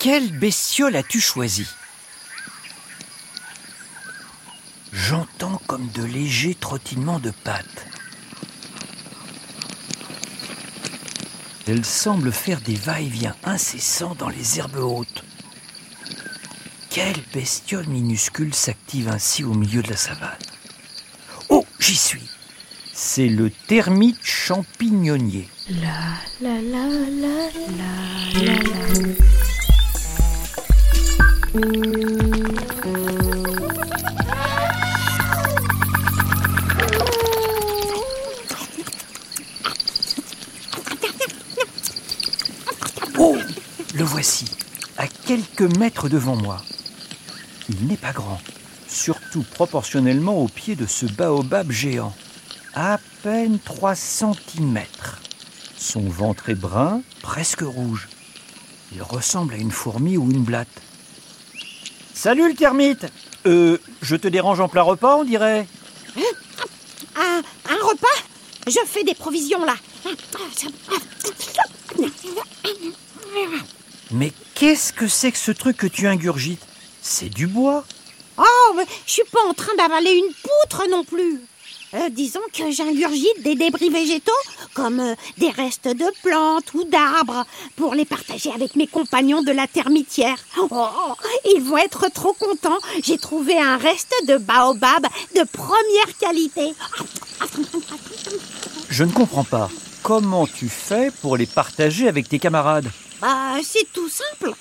Quelle bestiole as-tu choisi J'entends comme de légers trottinements de pattes. Elle semble faire des va-et-vient incessants dans les herbes hautes. Quelle bestiole minuscule s'active ainsi au milieu de la savane Oh, j'y suis C'est le termite champignonnier. La la la la la la la. Oh Le voici, à quelques mètres devant moi. Il n'est pas grand, surtout proportionnellement au pied de ce baobab géant. À peine 3 cm. Son ventre est brun, presque rouge. Il ressemble à une fourmi ou une blatte. Salut le termite. Euh, je te dérange en plein repas, on dirait. Un, un repas? Je fais des provisions là. Mais qu'est-ce que c'est que ce truc que tu ingurgites? C'est du bois? Oh, mais je suis pas en train d'avaler une poutre non plus. Euh, disons que j'ingurgite des débris végétaux, comme euh, des restes de plantes ou d'arbres, pour les partager avec mes compagnons de la termitière. Oh, ils vont être trop contents. J'ai trouvé un reste de baobab de première qualité. Je ne comprends pas. Comment tu fais pour les partager avec tes camarades? Bah, c'est tout simple.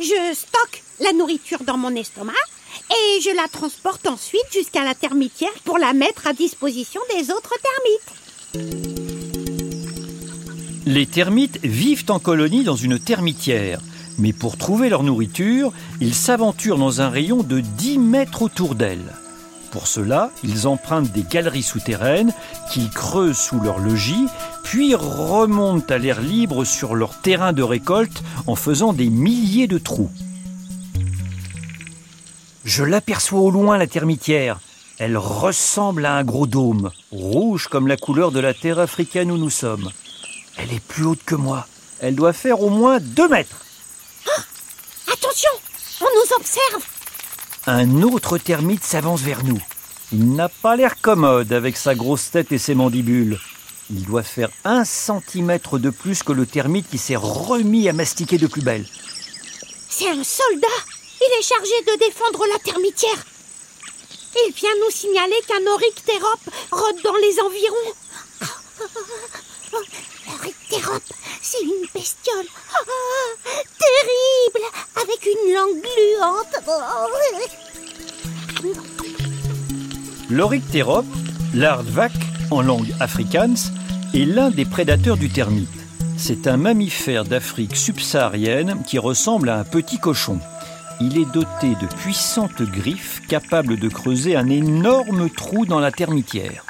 Je stocke la nourriture dans mon estomac et je la transporte ensuite jusqu'à la termitière pour la mettre à disposition des autres termites. Les termites vivent en colonie dans une termitière. Mais pour trouver leur nourriture, ils s'aventurent dans un rayon de 10 mètres autour d'elles. Pour cela, ils empruntent des galeries souterraines qu'ils creusent sous leur logis, puis remontent à l'air libre sur leur terrain de récolte en faisant des milliers de trous. Je l'aperçois au loin, la termitière. Elle ressemble à un gros dôme, rouge comme la couleur de la terre africaine où nous sommes. Elle est plus haute que moi. Elle doit faire au moins deux mètres. Attention, on nous observe. Un autre termite s'avance vers nous. Il n'a pas l'air commode avec sa grosse tête et ses mandibules. Il doit faire un centimètre de plus que le termite qui s'est remis à mastiquer de plus belle. C'est un soldat. Il est chargé de défendre la termitière. Il vient nous signaler qu'un oryctérope rôde dans les environs. L'oryctérope, c'est une bestiole ah, terrible, avec une langue gluante. L'oryctérope, l'ardvac en langue afrikaans, est l'un des prédateurs du termite. C'est un mammifère d'Afrique subsaharienne qui ressemble à un petit cochon. Il est doté de puissantes griffes capables de creuser un énorme trou dans la termitière.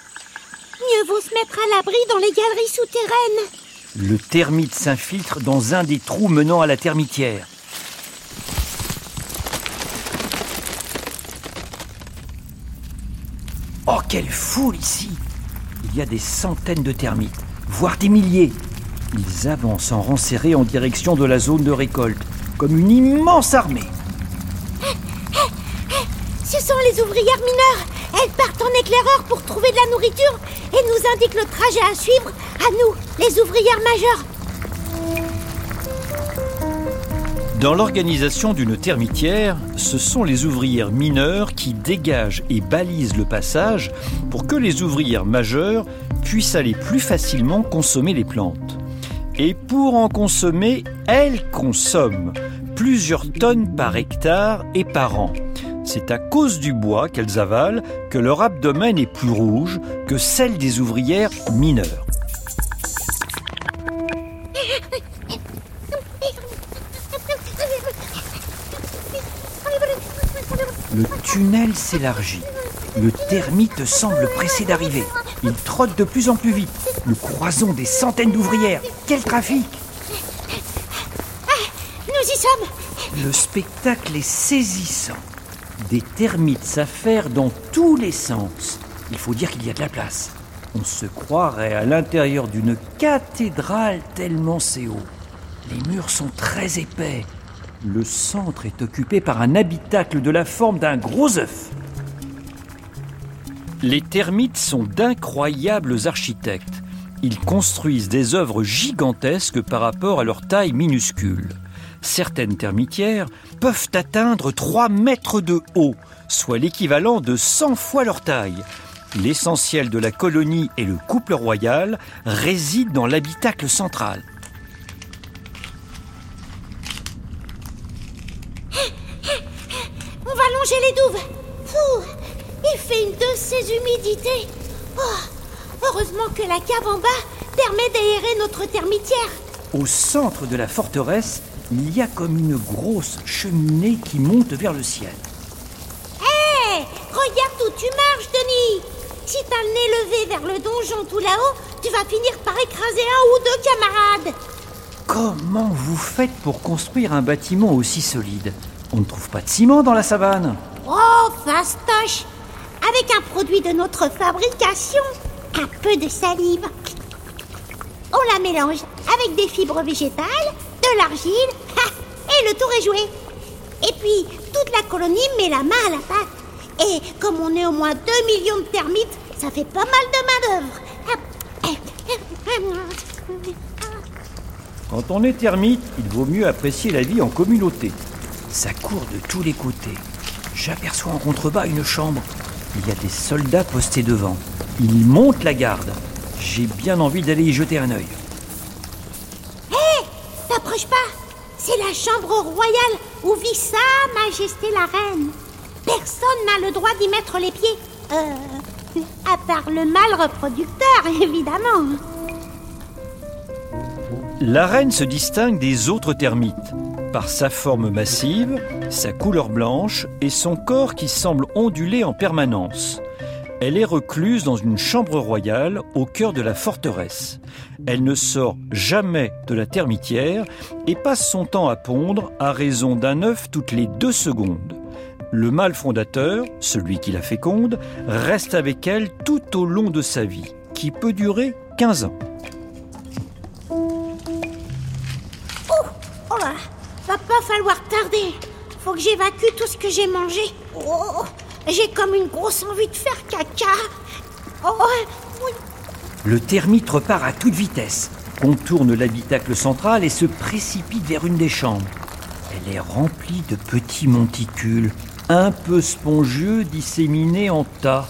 Mieux vaut se mettre à l'abri dans les galeries souterraines. Le termite s'infiltre dans un des trous menant à la termitière. Oh, quelle foule ici Il y a des centaines de termites, voire des milliers. Ils avancent en rang en direction de la zone de récolte, comme une immense armée. Ce sont les ouvrières mineures. Elles partent en éclaireur pour trouver de la nourriture et nous indiquent le trajet à suivre à nous, les ouvrières majeures. Dans l'organisation d'une termitière, ce sont les ouvrières mineures qui dégagent et balisent le passage pour que les ouvrières majeures puissent aller plus facilement consommer les plantes. Et pour en consommer, elles consomment plusieurs tonnes par hectare et par an. C'est à cause du bois qu'elles avalent que leur abdomen est plus rouge que celle des ouvrières mineures. Le tunnel s'élargit. Le termite semble pressé d'arriver. Il trotte de plus en plus vite. Nous croisons des centaines d'ouvrières. Quel trafic Nous y sommes. Le spectacle est saisissant. Des termites s'affairent dans tous les sens. Il faut dire qu'il y a de la place. On se croirait à l'intérieur d'une cathédrale tellement c'est haut. Les murs sont très épais. Le centre est occupé par un habitacle de la forme d'un gros œuf. Les termites sont d'incroyables architectes. Ils construisent des œuvres gigantesques par rapport à leur taille minuscule. Certaines termitières peuvent atteindre 3 mètres de haut, soit l'équivalent de 100 fois leur taille. L'essentiel de la colonie et le couple royal résident dans l'habitacle central. On va longer les douves. Il fait une de ces humidités. Oh, heureusement que la cave en bas permet d'aérer notre termitière. Au centre de la forteresse, il y a comme une grosse cheminée qui monte vers le ciel. Hé, regarde où tu marches, Denis. Si t'as le nez levé vers le donjon tout là-haut, tu vas finir par écraser un ou deux camarades. Comment vous faites pour construire un bâtiment aussi solide? On ne trouve pas de ciment dans la savane. Oh, fastoche Avec un produit de notre fabrication, un peu de salive. On la mélange avec des fibres végétales, de l'argile, et le tour est joué. Et puis, toute la colonie met la main à la pâte. Et comme on est au moins 2 millions de termites, ça fait pas mal de main-d'œuvre. Quand on est termite, il vaut mieux apprécier la vie en communauté. Ça court de tous les côtés. J'aperçois en contrebas une chambre. Il y a des soldats postés devant. Ils montent la garde. J'ai bien envie d'aller y jeter un œil. Hé T'approches pas C'est la chambre royale où vit Sa Majesté la Reine. Personne n'a le droit d'y mettre les pieds. Euh. À part le mâle reproducteur, évidemment. La reine se distingue des autres termites par sa forme massive, sa couleur blanche et son corps qui semble onduler en permanence. Elle est recluse dans une chambre royale au cœur de la forteresse. Elle ne sort jamais de la termitière et passe son temps à pondre à raison d'un œuf toutes les deux secondes. Le mâle fondateur, celui qui la féconde, reste avec elle tout au long de sa vie, qui peut durer 15 ans. Oh là, va pas falloir tarder. Faut que j'évacue tout ce que j'ai mangé. Oh, j'ai comme une grosse envie de faire caca. Oh, oui. Le termite repart à toute vitesse, contourne l'habitacle central et se précipite vers une des chambres. Elle est remplie de petits monticules, un peu spongieux, disséminés en tas.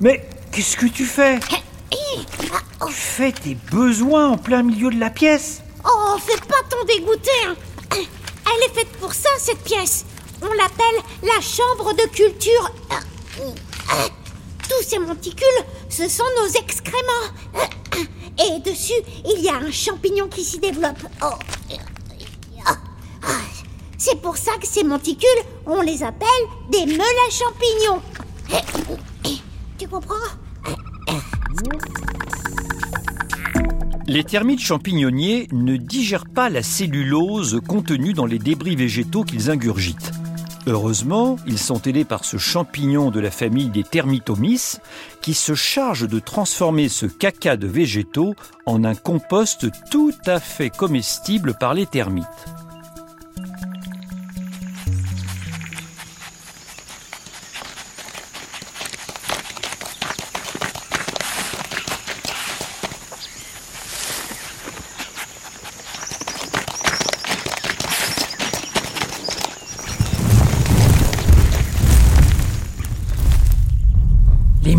Mais qu'est-ce que tu fais? Tu fais tes besoins en plein milieu de la pièce Oh, fais pas ton dégoûté. hein. Elle est faite pour ça, cette pièce. On l'appelle la chambre de culture. Tous ces monticules, ce sont nos excréments. Et dessus, il y a un champignon qui s'y développe. Oh. C'est pour ça que ces monticules, on les appelle des meules à champignons. Tu comprends? Les termites champignonniers ne digèrent pas la cellulose contenue dans les débris végétaux qu'ils ingurgitent. Heureusement, ils sont aidés par ce champignon de la famille des Termitomys qui se charge de transformer ce caca de végétaux en un compost tout à fait comestible par les termites.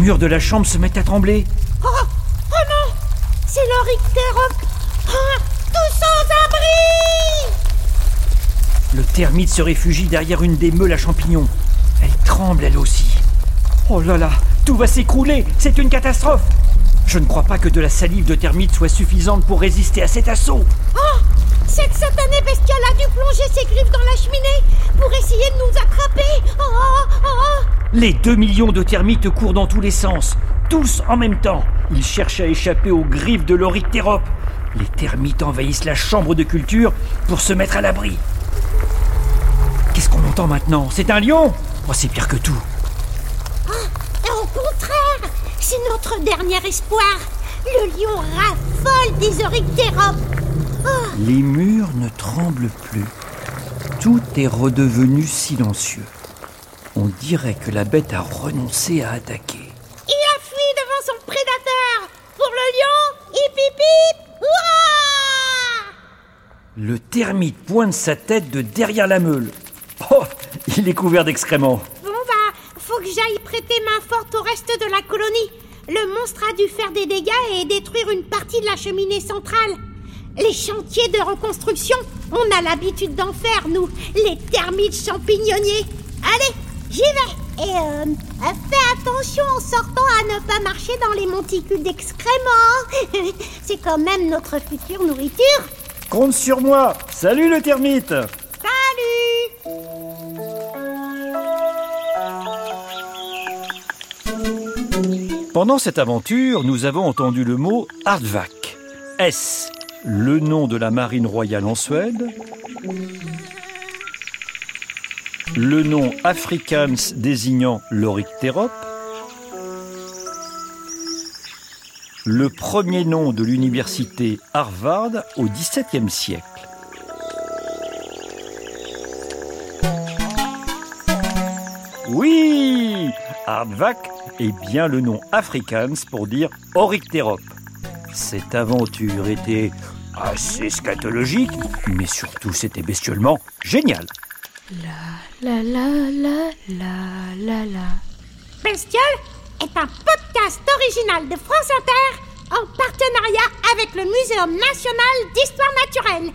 Murs de la chambre se mettent à trembler. Oh, oh non C'est l'Orictérope oh, Tout sans abri Le termite se réfugie derrière une des meules à champignons. Elle tremble elle aussi. Oh là là, tout va s'écrouler, c'est une catastrophe. Je ne crois pas que de la salive de termite soit suffisante pour résister à cet assaut. Oh Cette satanée bestiole a dû plonger ses griffes dans la cheminée pour essayer de nous attraper Oh, oh, oh. Les deux millions de termites courent dans tous les sens, tous en même temps. Ils cherchent à échapper aux griffes de l'Orictérope. Les termites envahissent la chambre de culture pour se mettre à l'abri. Qu'est-ce qu'on entend maintenant? C'est un lion? Oh, c'est pire que tout. Et Au contraire, c'est notre dernier espoir. Le lion raffole des Orictéropes. Les murs ne tremblent plus. Tout est redevenu silencieux. On dirait que la bête a renoncé à attaquer. Il a fui devant son prédateur Pour le lion, hip hip hip Hurrah Le termite pointe sa tête de derrière la meule. Oh, il est couvert d'excréments. Bon bah, faut que j'aille prêter main forte au reste de la colonie. Le monstre a dû faire des dégâts et détruire une partie de la cheminée centrale. Les chantiers de reconstruction, on a l'habitude d'en faire, nous, les termites champignonniers. Allez, j'y vais Et euh, fais attention en sortant à ne pas marcher dans les monticules d'excréments. C'est quand même notre future nourriture. Compte sur moi. Salut le termite. Salut Pendant cette aventure, nous avons entendu le mot Hardvac. Est-ce le nom de la marine royale en Suède? Le nom Afrikaans désignant l'Oryctérope Le premier nom de l'université Harvard au XVIIe siècle Oui Hardvac est bien le nom afrikaans pour dire Oryctérope. Cette aventure était assez scatologique, mais surtout c'était bestiolement génial. La la la la la la la. Bestiole est un podcast original de France Inter en partenariat avec le Muséum national d'histoire naturelle.